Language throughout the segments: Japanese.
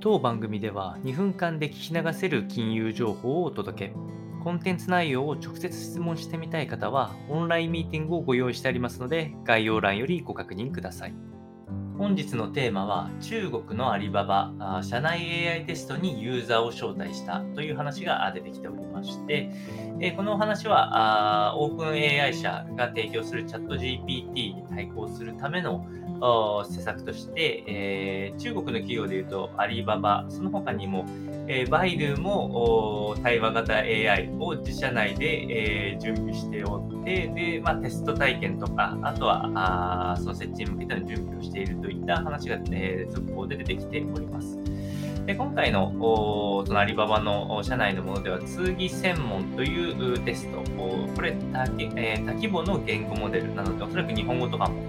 当番組では2分間で聞き流せる金融情報をお届け。コンテンツ内容を直接質問してみたい方は、オンラインミーティングをご用意してありますので、概要欄よりご確認ください。本日のテーマは、中国のアリババ、社内 AI テストにユーザーを招待したという話が出てきておりまして、このお話は、オープン AI 社が提供するチャット GPT に対抗するための施策として、え、中国の企業でいうとアリババ、その他にも、え、バイドゥも対話型 AI を自社内で、え、準備しておって、で、まあ、テスト体験とか、あとはあその設置に向けての準備をしているといった話が、えー、続報で出てきております。で今回のそのアリババの社内のものでは、通義専門というテスト、これ多,、えー、多規模の言語モデルなので、おそらく日本語とかも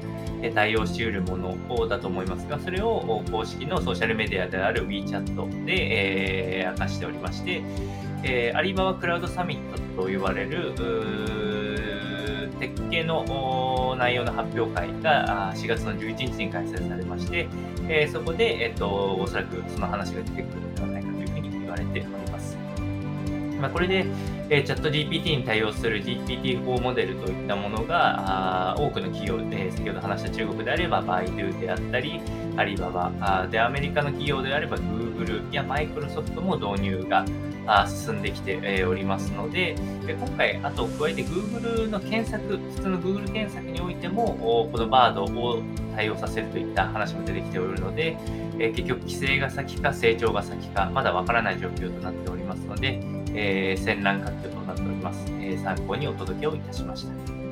対応しうるものだと思いますが、それを公式のソーシャルメディアである WeChat で、えー、明かしておりまして、えー、アリババクラウドサミットと言われる、系の内容の発表会が4月の11日に開催されまして、え、そこで、えーと、おそらくその話が出てくるのではないかというふうに言われております。まあ、これで、えー、チャット GPT に対応する GPT-4 モデルといったものが、あ多くの企業で、先ほど話した中国であれば、バイドゥであったり、アリババで、アメリカの企業であれば、Google やマイクロソフトも導入が進んできて、おりますので、今回、あと加えて Google の検索、普通の Google 検索においても、この Bard を対応させるといった話も出てきておるので、え結局、規制が先か成長が先か、まだわからない状況となっておりますので、えー、戦乱活況となっております、えー、参考にお届けをいたしました。